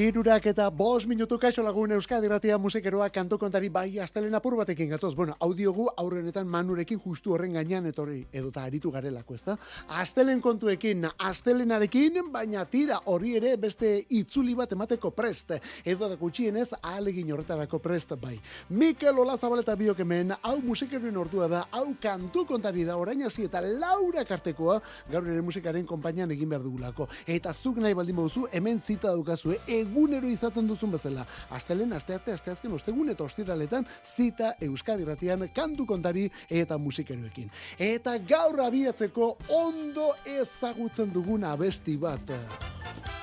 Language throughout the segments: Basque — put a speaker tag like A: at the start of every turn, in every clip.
A: Irurak eta bos minutu kaixo lagun Euskadi Ratia musikeroa kantu kontari bai astelen apur batekin gatoz. Bueno, audiogu aurrenetan manurekin justu horren gainean etorri edota aritu garelako, ezta? Astelen kontuekin, astelenarekin, baina tira hori ere beste itzuli bat emateko prest. Edo da gutxienez ahalegin horretarako prest bai. Mikel Olazabal eta biok hemen, hau musikeroen ordua da, hau kantu kontari da, orain hasi eta Laura Kartekoa gaur ere musikaren konpainian egin behar dugulako. Eta zuk nahi baldin baduzu, hemen zita daukazue, egunero izaten duzun bezala. Astelen, astearte, asteazken, ostegun eta ostiraletan zita Euskadi ratian kantu kontari eta musikeroekin. Eta gaur abiatzeko ondo ezagutzen dugun abesti bat.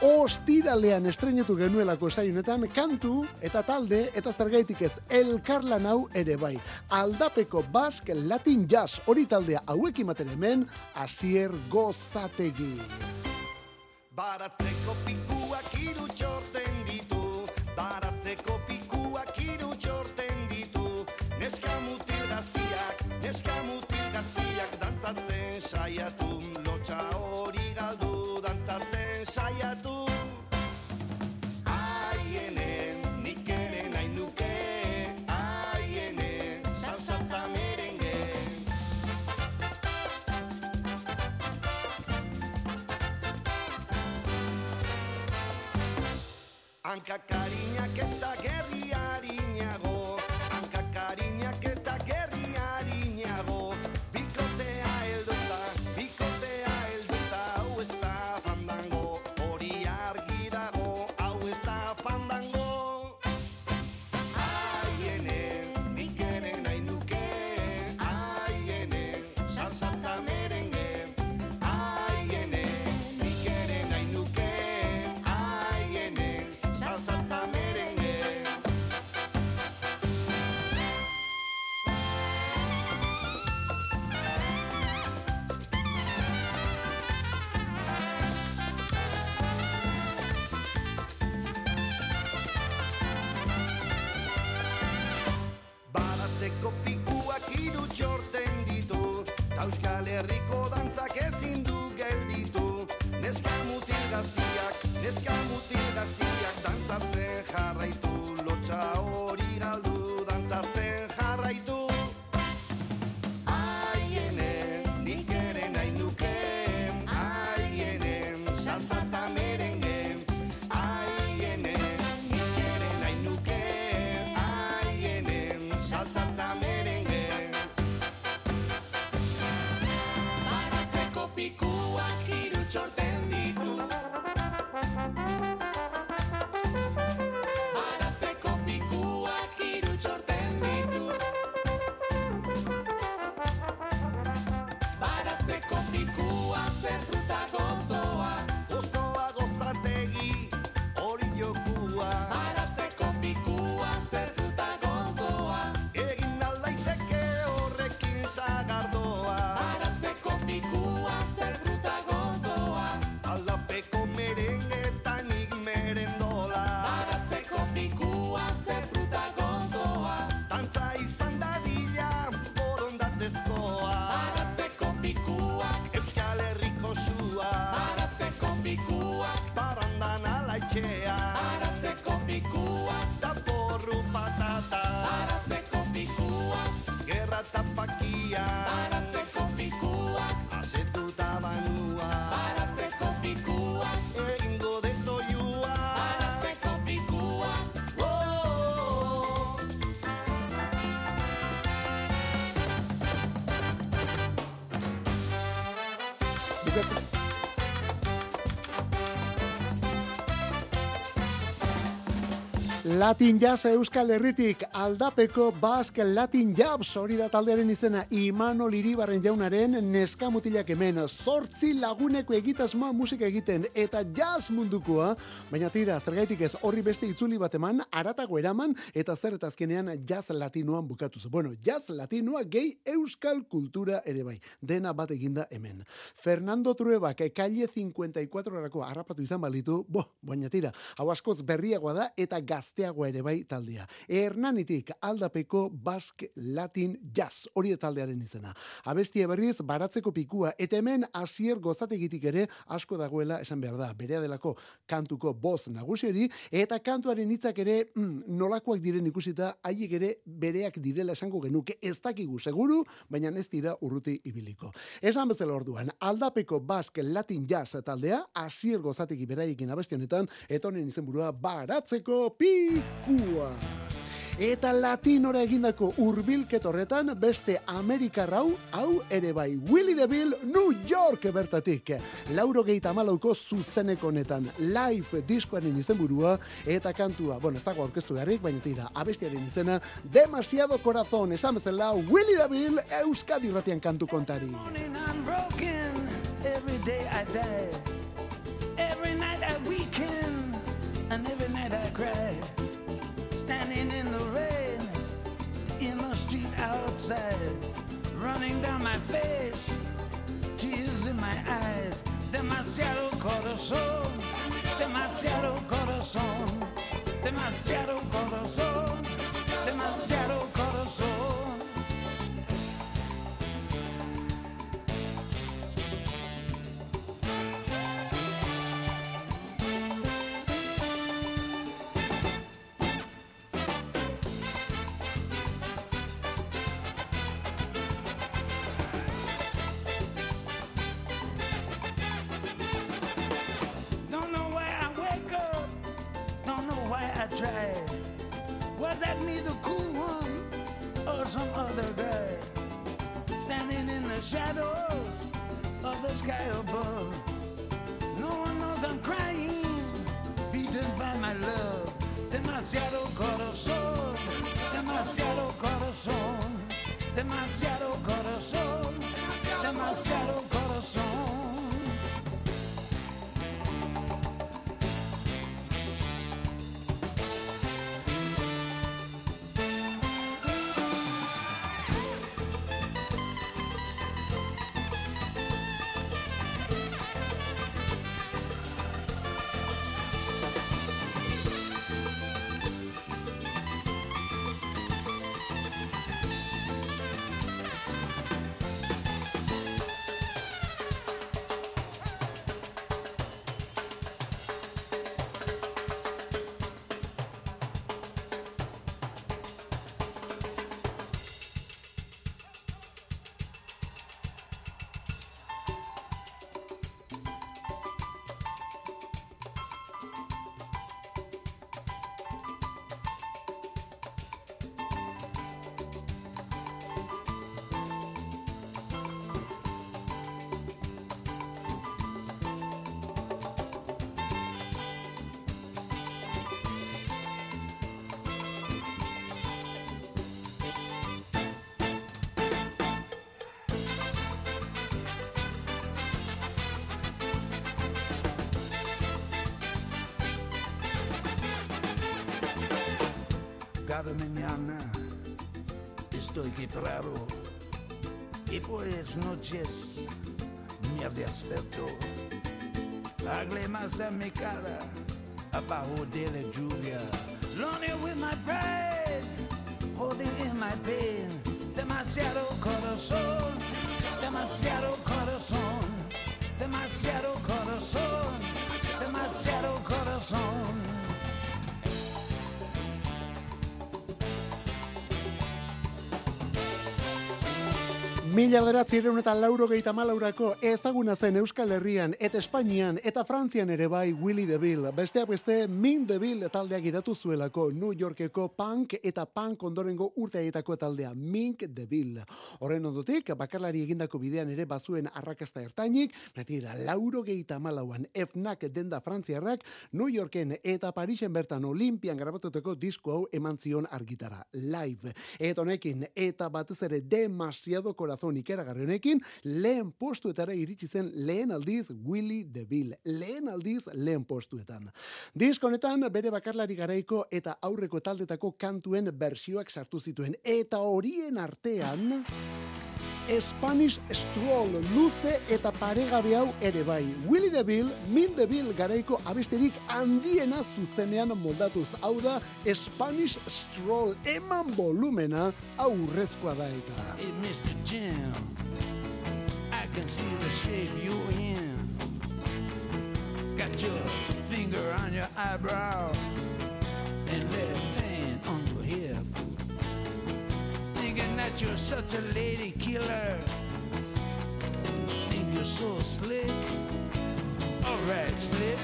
A: Ostiralean estrenetu genuelako saiunetan kantu eta talde eta zergaitik ez elkarlan hau ere bai. Aldapeko Bask Latin Jazz hori taldea hauekin maten hemen Asier Gozategi.
B: Baratzeko pikuak hiru que esta guerrilla
C: くだ
B: さ
A: い。Latin Jazz Euskal Herritik aldapeko Basque Latin Jazz hori da taldearen izena Imano Liribarren jaunaren neska mutilak hemen zortzi laguneko egitasmoa musika egiten eta jazz mundukoa baina tira zergaitik ez horri beste itzuli bat eman aratago eraman eta zer eta azkenean jazz latinoan bukatu zu. Bueno, jazz latinoa gehi euskal kultura ere bai. Dena bat eginda hemen. Fernando Truebak calle 54 arako harrapatu izan balitu, bo, baina tira, hau askoz berriagoa da eta gazte gazteago ere bai taldea. Hernanitik aldapeko Basque Latin Jazz, hori taldearen izena. Abestia berriz, baratzeko pikua, eta hemen asier gozategitik ere asko dagoela esan behar da, berea delako kantuko boz nagusiori, eta kantuaren hitzak ere mm, nolakoak diren ikusita, haiek ere bereak direla esango genuke ez dakigu seguru, baina ez dira urruti ibiliko. Esan bezala orduan, aldapeko Basque Latin Jazz taldea, asier gozategi beraiekin abesti honetan, eta honen izenburua baratzeko pikua. Eta latinora egindako hurbilket horretan beste Amerikarrau, hau ere bai Willy DeVille New York bertatik. Lauro geita malauko zuzeneko honetan live diskoaren izenburua eta kantua, bueno, ez dago aurkeztu beharrik, baina tira, abestiaren izena, demasiado corazón, esan bezala Willy DeVille Euskadi ratian kantu kontari.
D: Every day I die. Every night I weaken. And every outside. Running down my face. Tears in my eyes. Demasiado corazón. Demasiado corazón. Demasiado corazón. Cada mañana estoy quebrado y por las noches me desperto. Lágrimas en mi cara abajo de la lluvia. Lonely with my pride, holding in my pain. Demasiado corazón, demasiado corazón,
A: Mila bederatzireun eta lauro gehieta malaurako ezaguna zen Euskal Herrian eta Espainian eta Frantzian ere bai Willy DeVille. Besteak beste Min DeVille taldeak idatu zuelako New Yorkeko punk eta punk ondorengo urteetako taldea Mink DeVille. Horren ondotik, bakarlari egindako bidean ere bazuen arrakasta ertainik, retira lauro gehieta malauan FNAC denda Frantziarrak New Yorken eta Parisen bertan Olimpian grabatuteko disko hau eman zion argitara. Live. Eta honekin, eta batez ere demasiado corazón ikeragarri honekin, lehen postuetara iritsi zen lehen aldiz Willy DeVille. Lehen aldiz lehen postuetan. Disko honetan bere bakarlari garaiko eta aurreko taldetako kantuen bersioak sartu zituen. Eta horien artean... Spanish Stroll, luze eta paregabe hau ere bai. Willy DeVille, Min DeVille garaiko abesterik handiena zuzenean moldatuz. Hau da Spanish Stroll, eman volumena aurrezkoa da eta.
D: Hey, Mr. Jim, I can see the shape you're in. Got your finger on your eyebrow and left that you're such a lady killer. Think you're so slick. Alright, slick.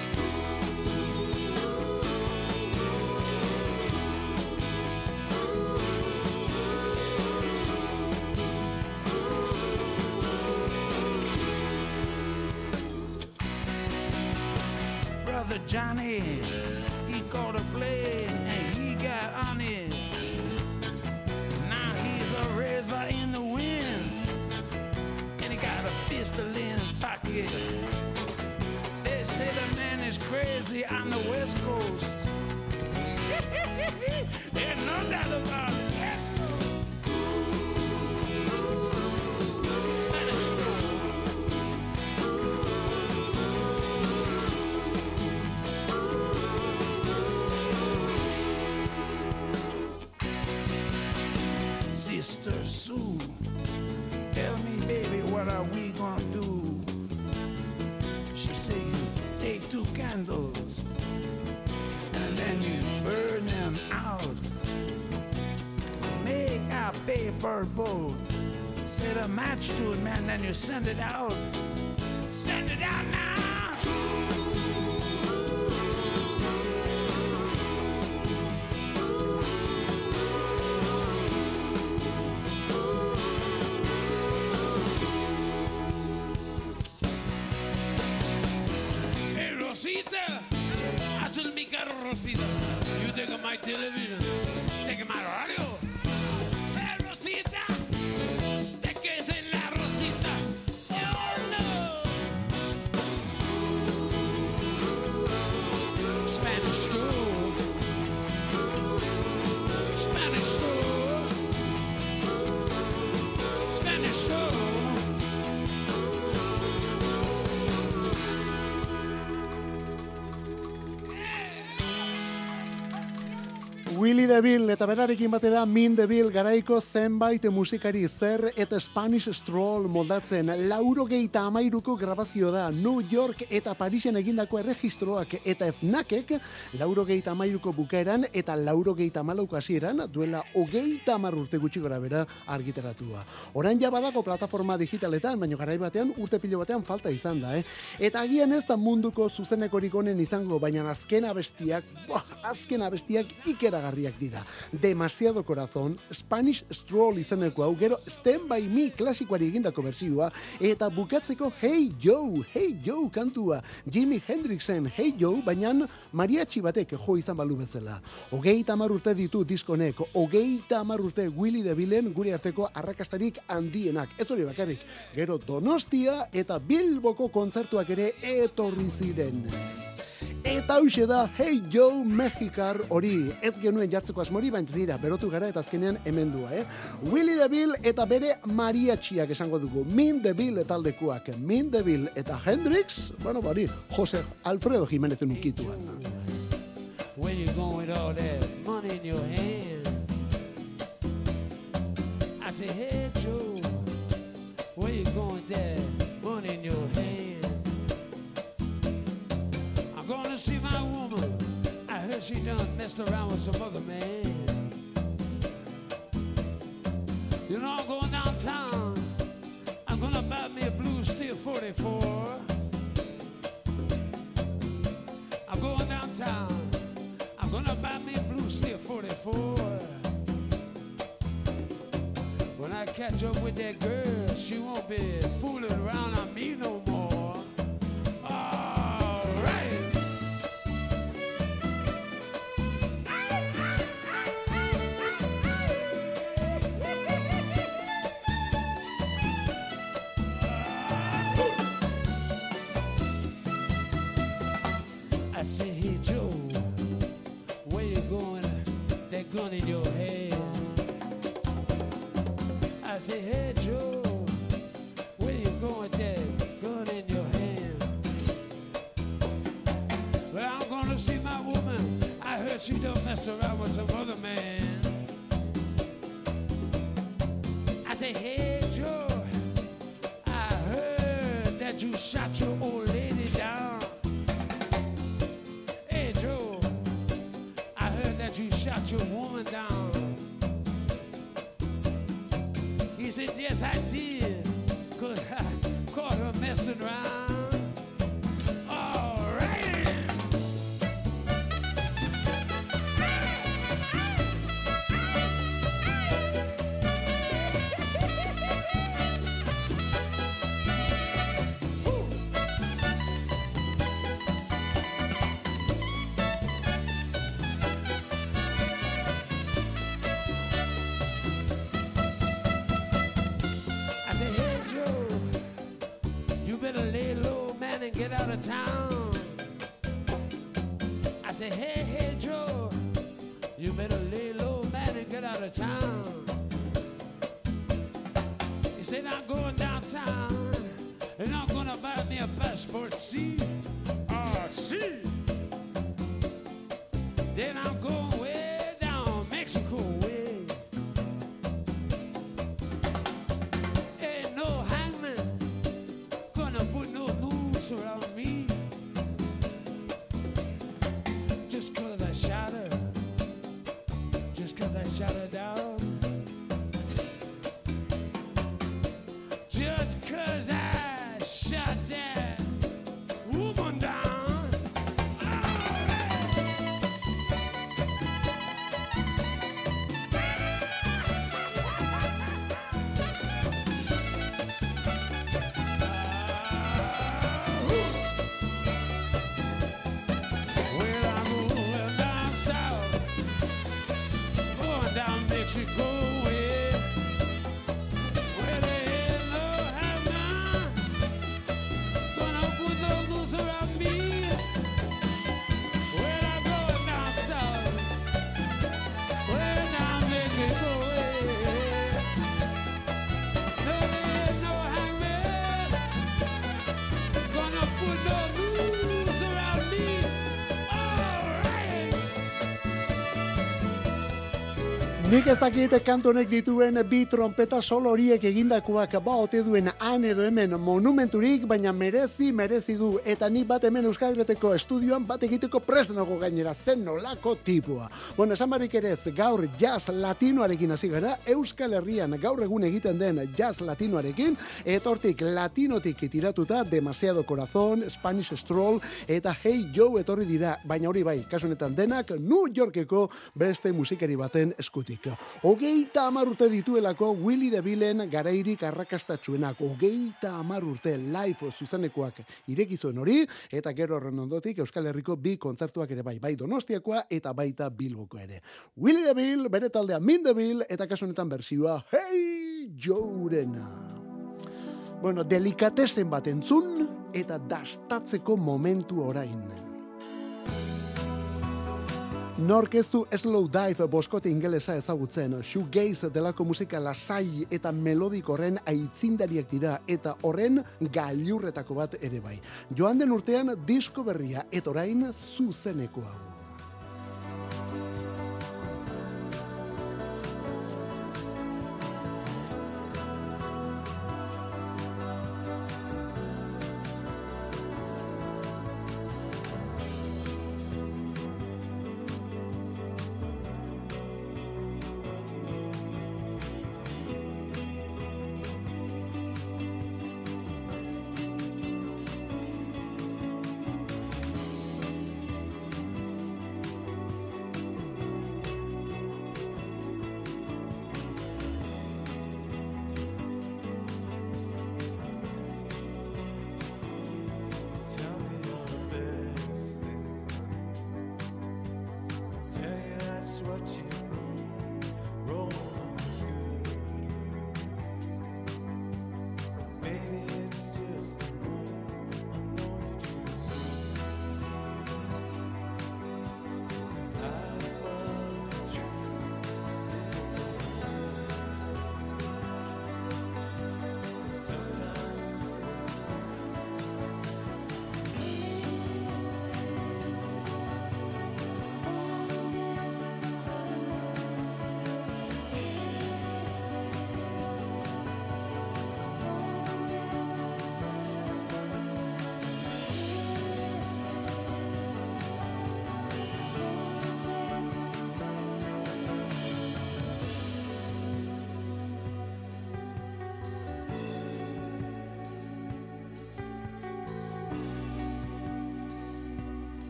D: Brother Johnny, he caught a on the West Coast. There's no doubt about it. Let's. Spanish Stroll. Sister Sue, tell me, baby, what are we gonna do? Candles and then you burn them out. Make a paper boat. Set a match to it, man, then you send it out.
A: Berarekin batera Min DeVille garaiko zenbait musikari zer eta Spanish Stroll moldatzen lauro geita amairuko grabazio da New York eta Parisen egindako erregistroak eta FNACek lauro geita amairuko bukaeran eta lauro geita amalauko hasieran duela hogeita amar urte gutxi gora bera argitaratua. Orain ja badago plataforma digitaletan, baina garai batean urte pilo batean falta izan da, eh? Eta agian ez da munduko zuzenekorik onen izango, baina azken abestiak, buah, azken abestiak ikeragarriak dira. Demasiado corazón, Spanish Stroll izeneko hau, gero Stand By Me klasikoari egindako bersioa, eta bukatzeko Hey Joe, Hey Joe kantua, Jimi Hendrixen Hey Joe, baina mariachi batek jo izan balu bezala. Hogeita hamar urte ditu diskonek, hogeita hamar urte Willy DeVillen gure arteko arrakastarik handienak. Ez hori bakarrik, gero Donostia eta Bilboko kontzertuak ere etorri ziren. Eta hause da, hey Joe Mexikar hori, ez genuen jartzeko asmori, baina dira, berotu gara eta azkenean hemendua, eh? Willy DeVille eta bere mariatxiak esango dugu, Min DeVille taldekoak, Min DeVille eta Hendrix, bueno, bari, Jose Alfredo Jimenez ukituan.
D: Where you going with all that money in your hand? I say, hey Joe, where you going with she done messed around with some other man. You know I'm going downtown. I'm gonna buy me a blue steel 44. I'm going downtown. I'm gonna buy me a blue steel 44. When I catch up with that girl, she won't be fooling around on me no more. gun in your hand. I say, hey Joe, where you going with that gun in your hand? Well, I'm gonna see my woman. I heard she don't mess around with some other man. And gonna shut her down. Just cause I
A: Nik ez dakit kantu honek dituen bi trompeta solo horiek egindakoak ba ote duen han edo hemen monumenturik, baina merezi, merezi du. Eta ni bat hemen Euskal Herreteko estudioan bat egiteko presnago gainera, zen nolako tipua. Bueno, esan barrik ere ez, gaur jazz latinoarekin hasi gara, Euskal Herrian gaur egun egiten den jazz latinoarekin, etortik latinotik tiratuta, demasiado corazón, Spanish Stroll, eta Hey Joe etorri dira, baina hori bai, kasu honetan denak New Yorkeko beste musikari baten eskutik. Hogeita amar urte dituelako Willy DeVillen garairik arrakastatxuenak. Hogeita amar urte live zuzenekoak ireki zuen hori, eta gero horren ondotik Euskal Herriko bi kontzertuak ere bai, bai Donostiakoa eta baita Bilboko ere. Willy DeVille, bere taldea Min DeVille, eta kasu honetan bersioa Hey Jourena. Bueno, delikatesen bat entzun, eta dastatzeko momentu orain. Nork ez du slow dive boskote ingelesa ezagutzen, shoegaze delako musika lasai eta melodikoren aitzindariak dira eta horren gailurretako bat ere bai. Joan den urtean disko berria eta orain zuzeneko hau.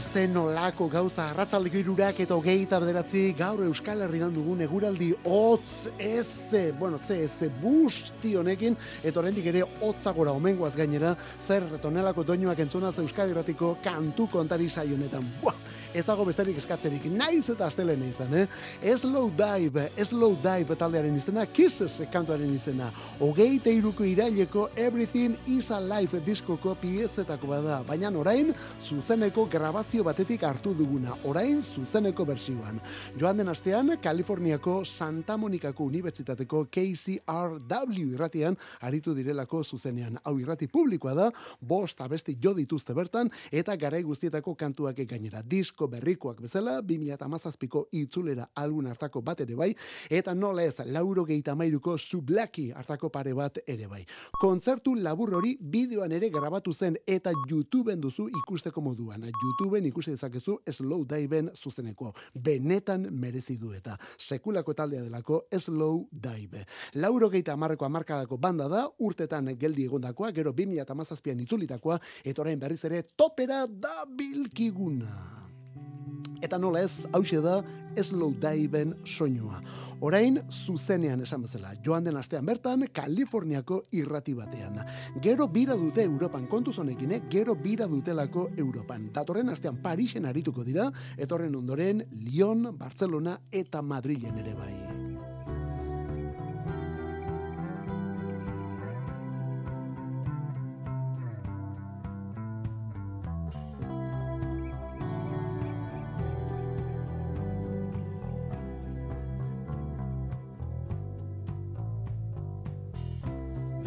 A: Zen olako gauza arratsaldeko irurak eta hogeita bederatzi gaur Euskal Herrian dugun eguraldi hotz ez, bueno, ze, ez busti honekin, eta oraindik ere hotzagora omengoaz gainera, zer tonelako doinoak entzunaz Euskal Herratiko kantu kontari saionetan. Buah, ez dago besterik eskatzerik, naiz eta astelena izan, eh? Slow Dive, Slow Dive taldearen izena, Kisses kantuaren izena, hogeita iruko iraileko Everything is Alive diskoko piezetako bada, baina orain zuzeneko grabazio batetik hartu duguna, orain zuzeneko bersioan. Joan den astean, Kaliforniako Santa Monicako Unibertsitateko KCRW irratian aritu direlako zuzenean. Hau irrati publikoa da, bost abesti jo dituzte bertan, eta garai guztietako kantuak gainera. Disko berrikoak bezala, 2008ko itzulera algun hartako bat ere bai, eta nola ez, lauro gehieta mairuko sublaki hartako pare bat ere bai. Kontzertu labur hori bideoan ere grabatu zen eta YouTubeen duzu ikusteko moduan. YouTubeen ikusi dezakezu Slow Diven zuzeneko. Benetan merezi du eta sekulako taldea delako Slow Dive. Lauro gehieta amarreko amarkadako banda da, urtetan geldi egondakoa, gero 2008an itzulitakoa, eta orain berriz ere topera da bilkiguna. Eta nola ez, hause da, slow diven soinua. Orain, zuzenean esan bezala, joan den astean bertan, Kaliforniako irrati batean. Gero bira dute Europan, kontu zonekin, eh? gero bira dutelako Europan. Datorren astean Parisen arituko dira, etorren ondoren Lyon, Barcelona eta Madrilen ere bai.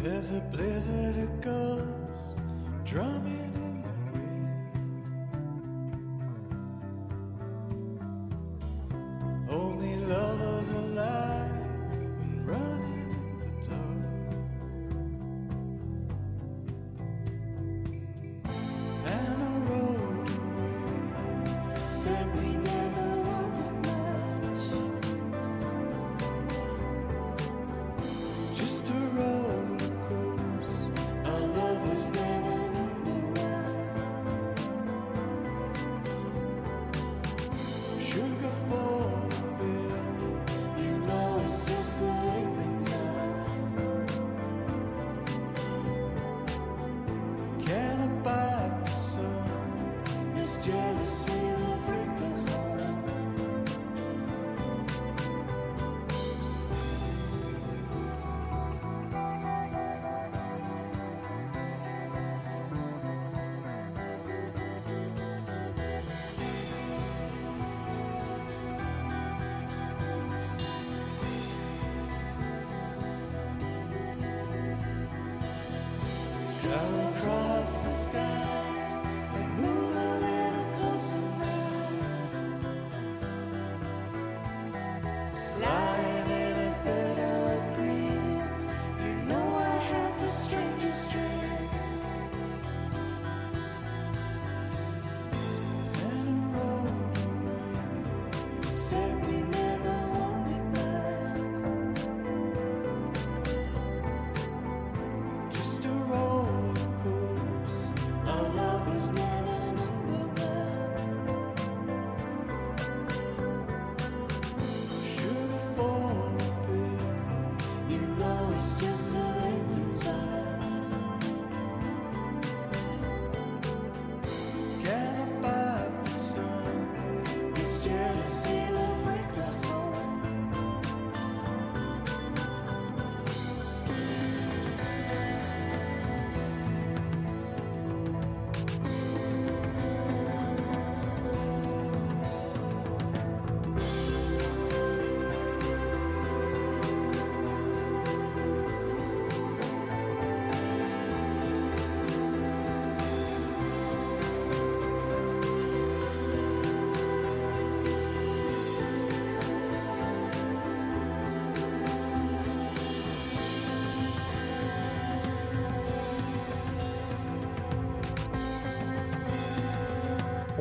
E: There's a blizzard of ghosts drumming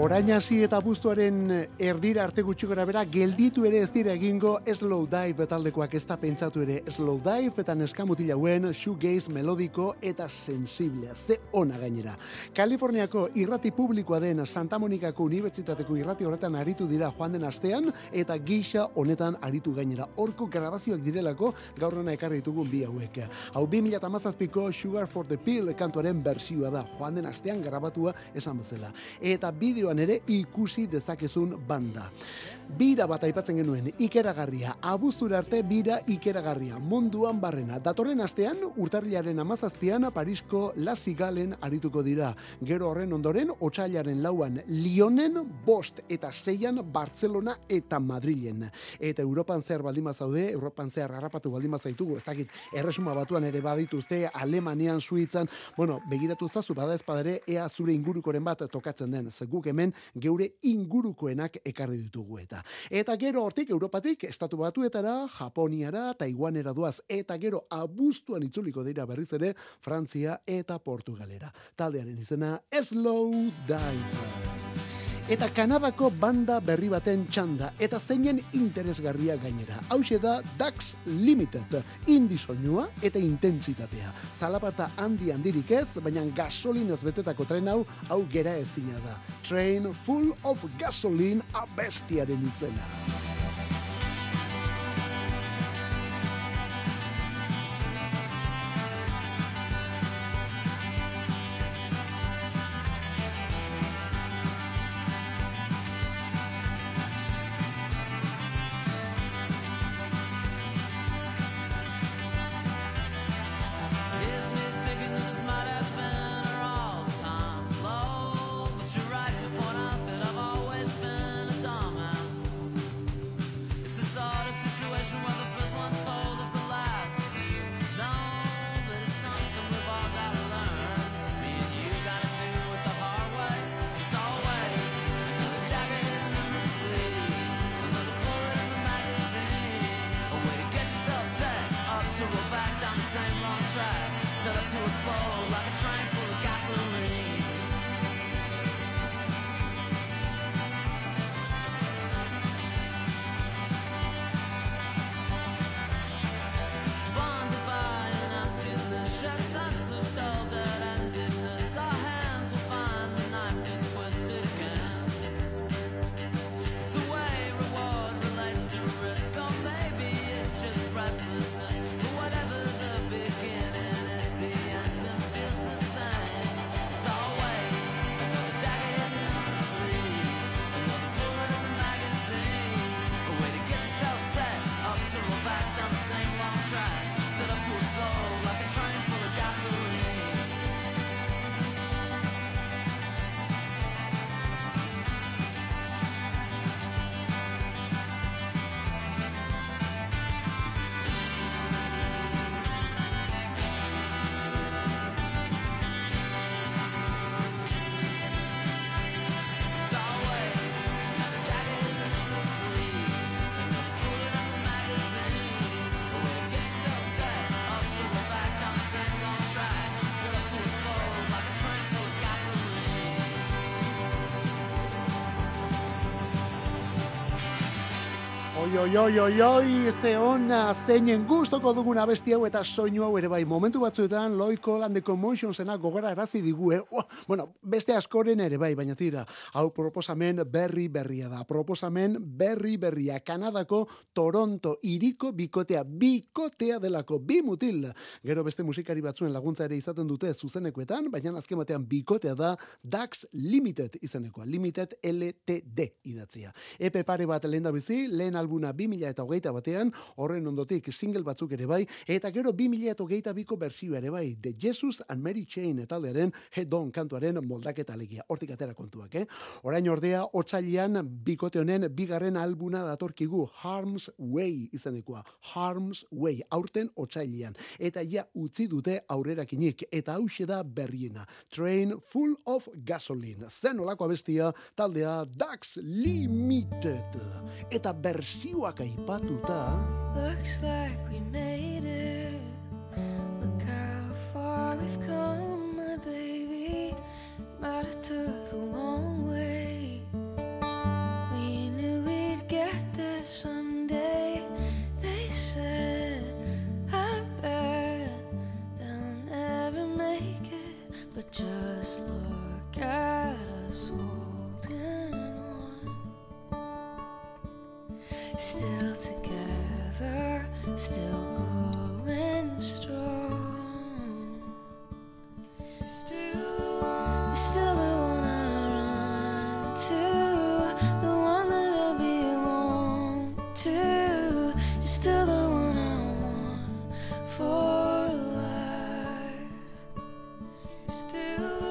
A: Orain hasi eta buztuaren erdira arte gutxi gora bera, gelditu ere ez dira egingo slow dive taldekoak ez da pentsatu ere slow dive eta neskamutila hauen shoegaze melodiko eta sensiblea, ze ona gainera. Kaliforniako irrati publikoa den Santa Monikako Unibertsitateko irrati horretan aritu dira joan den astean eta gisa honetan aritu gainera. Horko grabazioak direlako gaur hona ekarri ditugun bi hauek. Hau 2017ko Sugar for the Pill kantuaren bersioa da, joan den astean grabatua esan bezala. Eta bideoan ere ikusi dezakezun banda. Bira bat aipatzen genuen, ikeragarria, abuztura arte bira ikeragarria, munduan barrena. Datorren astean, urtarriaren amazazpian, Parisko Lasigalen arituko dira. Gero horren ondoren, otxailaren lauan Lionen, bost eta zeian Barcelona eta Madrilen. Eta Europan zehar baldin zaude, Europan zehar harrapatu baldin zaitugu, ez dakit, erresuma batuan ere badituzte, Alemanian, Suitzan, bueno, begiratu zazu, bada espadare, ea zure ingurukoren bat tokatzen den, ze guk hemen geure ingurukoenak ekarri ditugu eta. Eta gero hortik Europatik estatu batuetara, Japoniara, Taiwanera duaz eta gero abuztuan itzuliko dira berriz ere Frantzia eta Portugalera. Taldearen izena Slow Dive. Eta Kanadako banda berri baten txanda, eta zeinen interesgarria gainera. Hau da Dax Limited, indi soinua eta intentsitatea. Zalaparta handi handirik ez, baina gasolinez betetako tren hau, hau gera ezina da. Train full of gasoline abestiaren izena. Oi, oi, oi, oi, ze ona, zeinen gustoko dugun abesti hau eta soinu hau ere bai. Momentu batzuetan, loiko landeko motionsena gogora erazi digu, eh? Bueno, beste askoren ere bai, baina tira, hau proposamen berri berria da. Proposamen berri berria. Kanadako Toronto iriko bikotea, bikotea delako, bi mutil. Gero beste musikari batzuen laguntza ere izaten dute zuzenekoetan, baina azken batean bikotea da Dax Limited izenekoa. Limited LTD idatzia. Epe pare bat lehen da bizi, lehen albuna 2000 eta hogeita batean, horren ondotik single batzuk ere bai, eta gero 2000 eta hogeita biko berzioa ere bai, The Jesus and Mary Chain taldearen Head On kantuaren moldaketa alegia. Hortik atera kontuak, eh? Orain ordea, otxailian bikote honen bigarren albuna datorkigu Harm's Way izenekoa. Harm's Way, aurten otxailian. Eta ja utzi dute aurrerakinik, eta hause da berriena. Train full of gasoline. Zen olako abestia, taldea Dax Limited. Eta berzioak aipatuta...
E: Looks like we made it. Look how far we've come, my baby. But it took the long way. We knew we'd get there someday. They said, I bet they'll never make it, but just look at us holding on. Still together, still. Still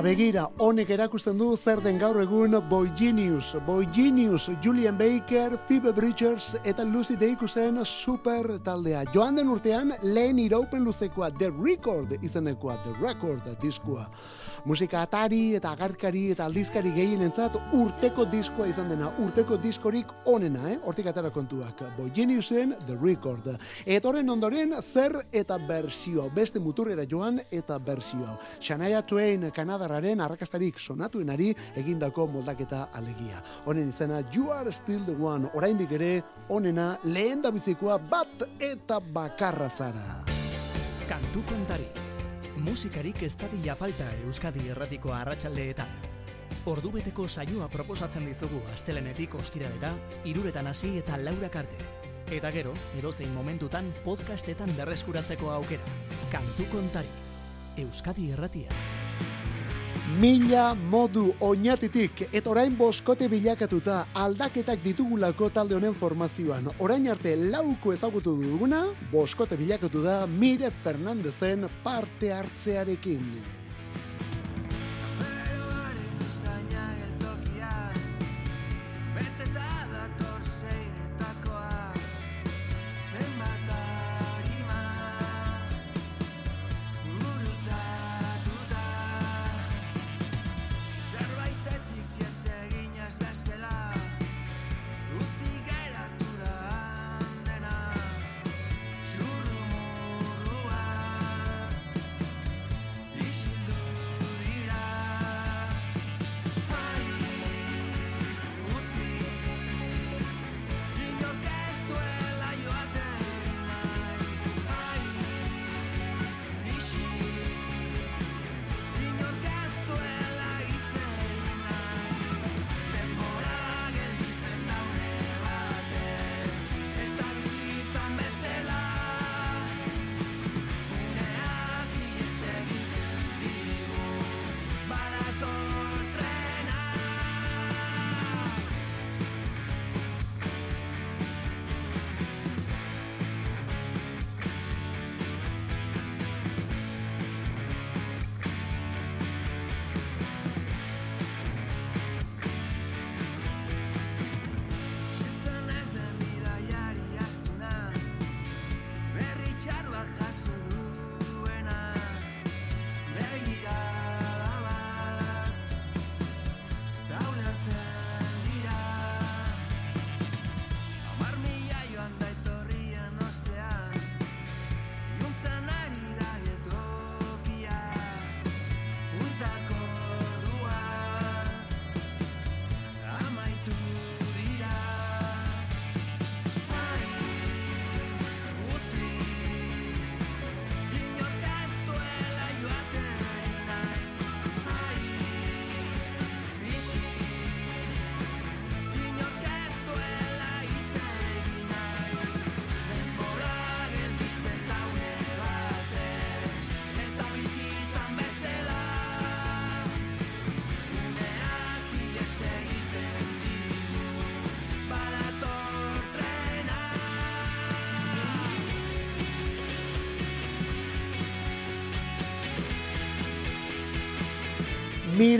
A: Begira, honek erakusten du zer den gaur egun Boy Genius. Boy Genius, Julian Baker, Phoebe Bridgers eta Lucy Dacusen super taldea. Joan den urtean, lehen iraupen luzekoa The Record izenekoa, The Record diskoa. Musika atari eta agarkari eta aldizkari gehienentzat urteko diskoa izan dena, urteko diskorik onena, eh? Hortik atara kontuak. Boy Geniusen The Record. Eta horren ondoren, zer eta bersio. Beste muturrera joan eta bersio. Shania Twain Kanadarraren arrakastarik sonatuenari egindako moldaketa alegia. Honen izena You Are Still the One. Oraindik ere, onena lehen bizikoa bat eta bakarra zara.
F: Kantu kontari. Musikarik ez dadila falta Euskadi erratiko arratsaldeetan. Ordubeteko saioa proposatzen dizugu astelenetik ostiralera, iruretan hasi eta laurak arte. Eta gero, edozein momentutan podcastetan berreskuratzeko aukera. Kantu kontari. Euskadi erratia.
A: Mila modu oinatitik, eta orain boskote bilakatuta aldaketak ditugulako talde honen formazioan. Orain arte lauko ezagutu duguna, boskote bilakatu da Mire Fernandezen parte hartzearekin.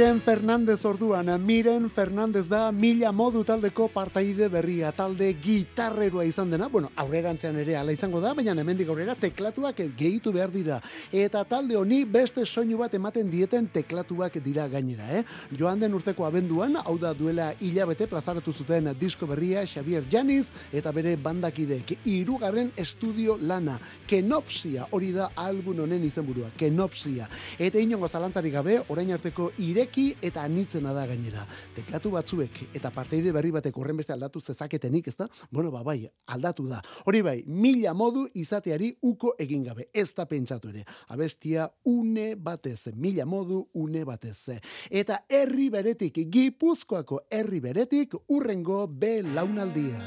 A: Miren Fernandez orduan, Miren Fernandez da mila modu taldeko partaide berria, talde gitarreroa izan dena, bueno, aurrerantzean ere ala izango da, baina hemendik aurrera teklatuak gehitu behar dira. Eta talde honi beste soinu bat ematen dieten teklatuak dira gainera, eh? Joan den urteko abenduan, hau da duela hilabete plazaratu zuten disko berria Xavier Janiz eta bere bandakidek hirugarren estudio lana, Kenopsia, hori da album honen izenburua, Kenopsia. Eta inongo zalantzarik gabe, orain arteko ireki eta anitzena da gainera. Teklatu batzuek eta parteide berri batek horren beste aldatu zezaketenik, ezta? Bueno, ba bai, aldatu da. Hori bai, mila modu izateari uko egin gabe. Ez da pentsatu ere. Abestia une batez, mila modu une batez. Eta herri beretik, gipuzkoako herri beretik, urrengo be launaldia.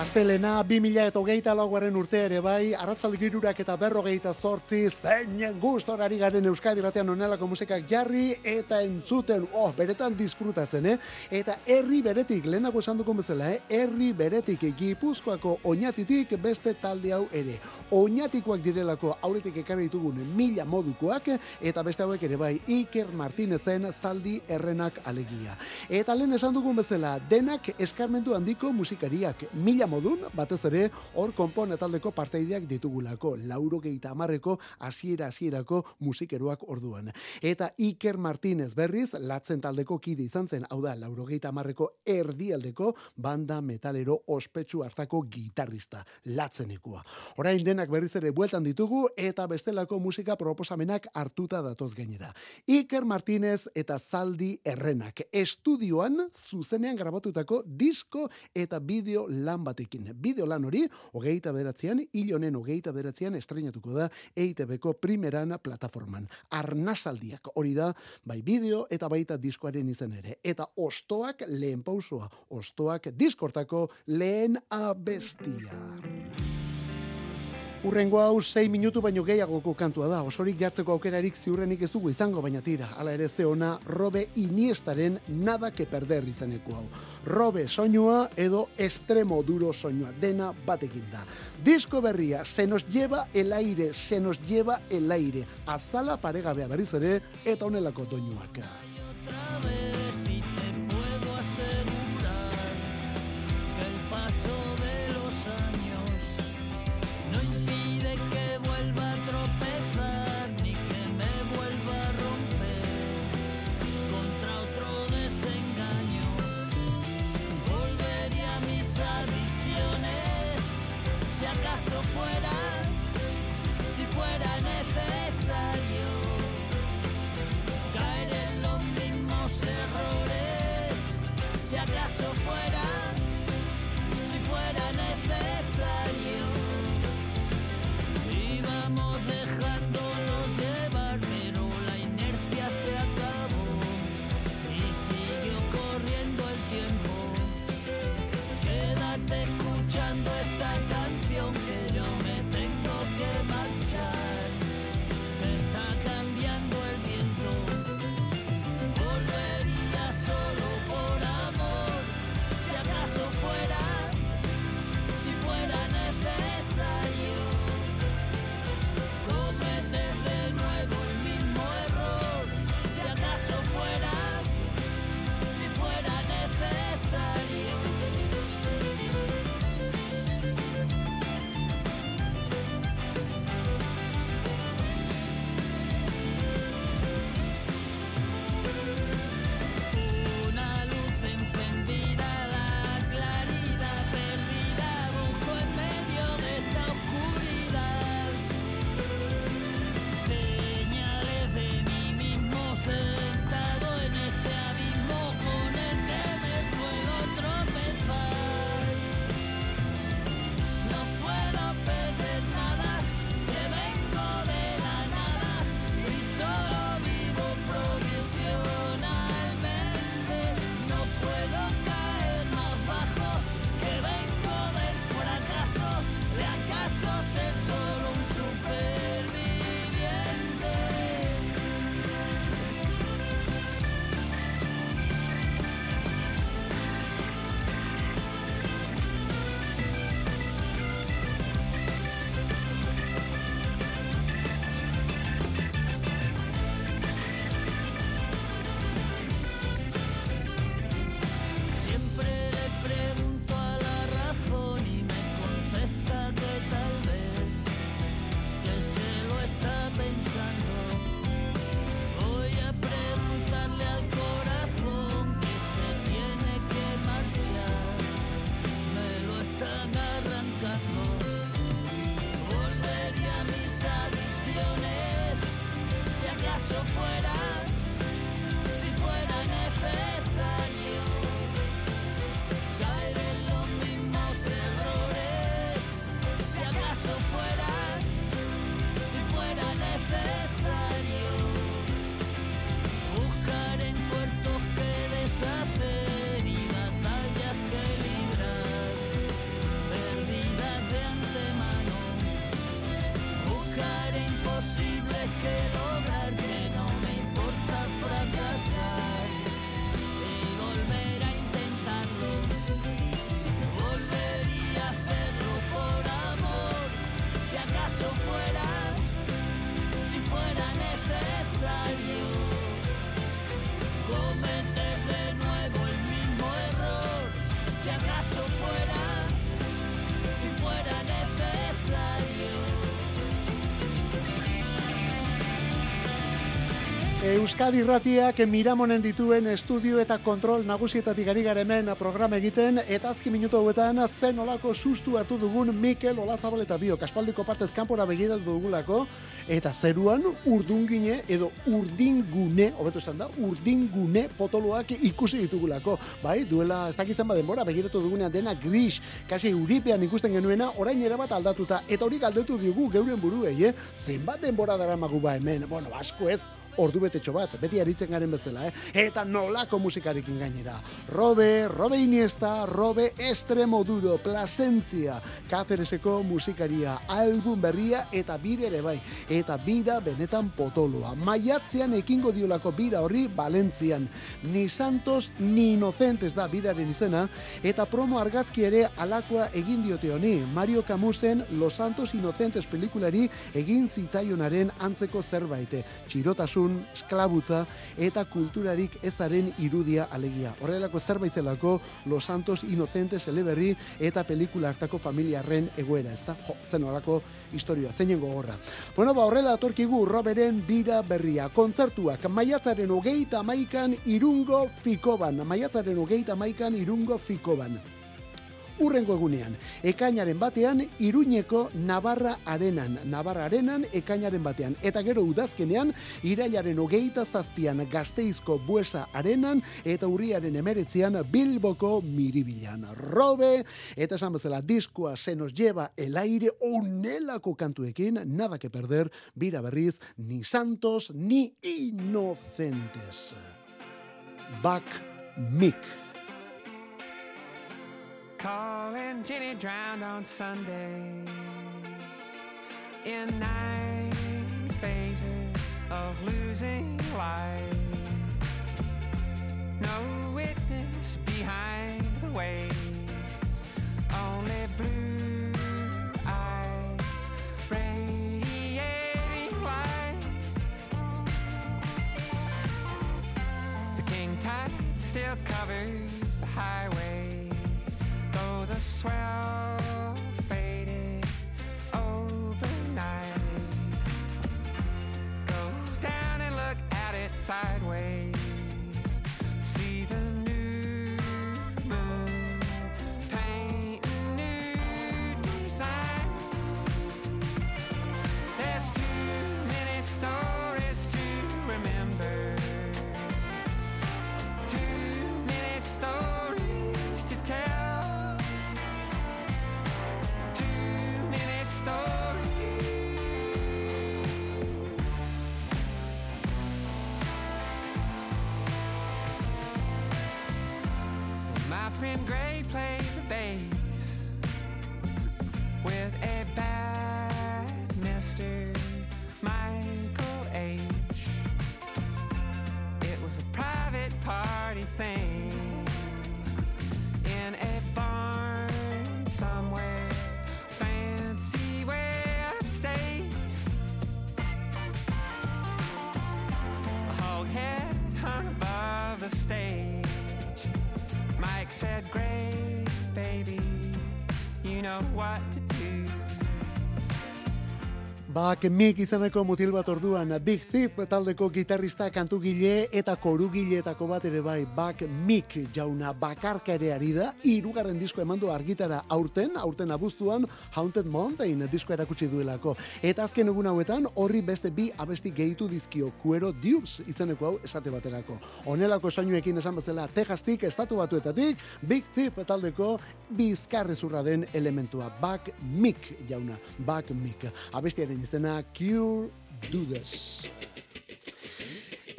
A: Astelena 2000 eta hogeita laugarren urte ere bai, arratzalde girurak eta berrogeita zortzi, zeinen gustorari garen Euskadi ratean onelako musikak jarri eta entzuten, oh, beretan disfrutatzen, eh? Eta herri beretik, lehenago esan dugun bezala, eh? Herri beretik, gipuzkoako oinatitik beste talde hau ere. Oinatikoak direlako aurretik ekarri ditugun mila modukoak, eta beste hauek ere bai, Iker Martinezen zaldi errenak alegia. Eta lehen esan dugun bezala, denak eskarmentu handiko musikariak, mila modun, batez ere, hor konpon taldeko parteideak ditugulako, lauro geita amarreko hasiera hasierako musikeroak orduan. Eta Iker Martinez berriz, latzen taldeko kide izan zen, hau da, lauro geita amarreko erdialdeko banda metalero ospetsu hartako gitarrista, latzenekua. Orain denak berriz ere bueltan ditugu eta bestelako musika proposamenak hartuta datoz gainera. Iker Martinez eta Zaldi Errenak estudioan zuzenean grabatutako disko eta bideo lan batekin. Bideo lan hori, hogeita beratzean, hil honen hogeita beratzean estrenatuko da EITB-ko primeran plataforman. Arnazaldiak hori da, bai bideo eta baita diskoaren izen ere. Eta ostoak lehen pausoa, ostoak diskortako lehen abestia.
G: Urrengo hau 6 minutu baino gehiagoko kantua da. Osorik jartzeko aukerarik ziurrenik ez dugu izango, baina tira. Hala ere ze ona Robe Iniestaren nada que perder izeneko hau. Robe soinua edo extremo duro soinua. Dena batekin da. Disko berria, se nos lleva el aire, se nos lleva el aire. Azala paregabea berriz ere, eta honelako doinuak. Euskadi Ratiak miramonen dituen estudio eta kontrol nagusietatik ari gara hemen programa egiten eta azki minutu hauetan zen olako sustu hartu dugun Mikel Olazabal eta Bio kaspaldiko partez kanpora begiratu dugulako eta zeruan urdungine edo urdingune, hobeto esan da, urdingune potoloak ikusi ditugulako. Bai, duela ez dakizan denbora begiratu dugunean dena gris, kasi euripean ikusten genuena, orain erabat aldatuta eta hori galdetu digu geuren buruei, eh? Zenbat denbora daramagu ba hemen? Bueno, asko ez,
A: ordu betetxo bat, beti aritzen garen bezala, eh? Eta nolako musikarekin gainera. Robe, Robe Iniesta, Robe Estremoduro, Plasentzia, Cácereseko musikaria, album berria eta bire ere bai. Eta bira benetan potoloa. Maiatzean ekingo diolako bira horri Valentzian. Ni Santos, ni Inocentes da biraren izena, eta promo argazki ere alakoa egin diote honi. Mario Camusen Los Santos Inocentes pelikulari egin zitzaionaren antzeko zerbait. Txirotasun, esklabutza eta kulturarik ezaren irudia alegia. Horrelako zerbait zelako Los Santos Inocentes eleberri eta pelikula hartako familiarren egoera, ezta? Jo, zen horako historia, zeinen gogorra. Bueno, ba, horrela atorkigu Roberen bira berria. Kontzertuak maiatzaren hogeita maikan irungo fikoban. Maiatzaren hogeita maikan irungo fikoban. Urrengo egunean, ekainaren batean, Iruñeko Navarra Arenan. Navarra Arenan, ekainaren batean. Eta gero udazkenean, irailaren hogeita zazpian gazteizko buesa arenan, eta urriaren emeretzean Bilboko miribilan. Robe, eta esan bezala, diskoa se nos lleva el aire onelako kantuekin, nada que perder, bira berriz, ni santos, ni inocentes. Back Mick.
H: Calling Jenny drowned on Sunday in nine phases of losing life. No witness behind the waves, only blue eyes radiating light. The king tide still covers the highway, the swell faded overnight. Go down and look at it sideways.
A: Bak Mick izaneko mutil bat orduan Big Thief taldeko gitarrista kantugile eta korugileetako bat ere bai Bak Mick jauna bakarka ere ari da. Hirugarren disko emandu argitara aurten aurten abuztuan Haunted Mountain disko erakutsi duelako. Eta azken egun hauetan horri beste bi abesti gehitu dizkio Cuero Dukes izeneko hau esate baterako. Honelako soinuekin esan bezala Texastik estatu batuetatik Big Thief taldeko bizkarrezurra den elementua Bak Mick jauna Bak Mick abestiaren izena Cure This.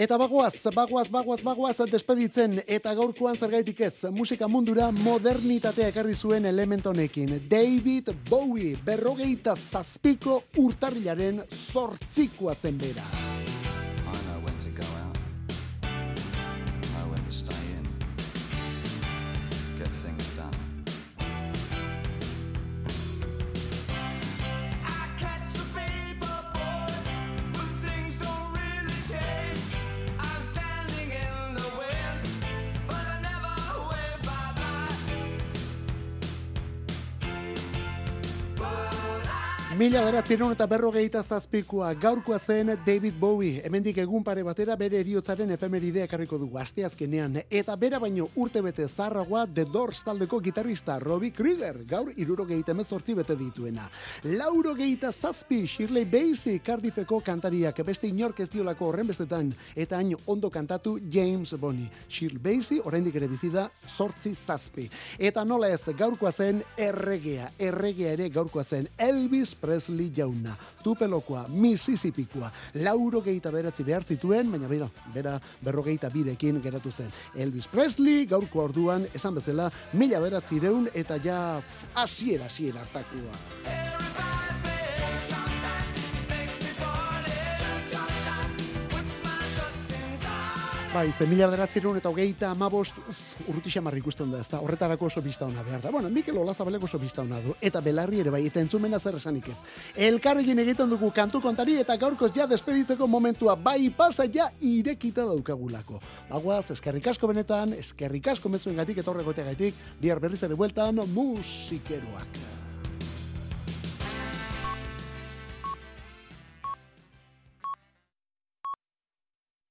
A: Eta bagoaz, bagoaz, bagoaz, bagoaz despeditzen eta gaurkoan zergaitik ez, musika mundura modernitatea ekarri zuen element honekin. David Bowie, berrogeita zazpiko urtarrilaren zortzikoa zen bera. Mila beratzen eta berrogeita zazpikoa gaurkoa zen David Bowie. Hemendik egun pare batera bere eriotzaren efemeridea ekarriko dugu asteazkenean. Eta bera baino urte bete zarragoa The Doors taldeko gitarrista Robbie Krieger. Gaur iruro gehieta bete dituena. Lauro gehieta zazpi Shirley Bassey Cardiffeko kantariak beste inork ez diolako horren bestetan. Eta hain ondo kantatu James Bonney. Shirley Bassey oraindik ere bizi da zortzi zazpi. Eta nola ez gaurkoa zen erregea. Erregea ere gaurkoa zen Elvis Presley jauna. Tupelokoa, Mississippikoa, lauro geita beratzi behar zituen, baina bera, bera berrogeita birekin geratu zen. Elvis Presley gaurko orduan, esan bezala, mila beratzireun eta ja hasiera hasiera hartakoa. Bai, ze mila bederatzireun eta hogeita amabost urruti xamar ikusten da, ezta? Horretarako oso bizta ona behar da. Bueno, Mikel Olazabalek oso bizta ona du. Eta belarri ere bai, eta entzumena zer esanik ez. Elkarrekin egiten dugu kantu kontari eta gaurkoz ja despeditzeko momentua bai pasa ja irekita daukagulako. Bagoaz, eskerrik asko benetan, eskerrik asko mezuen gatik eta horregoteagatik, bihar berriz ere bueltan musikeroak.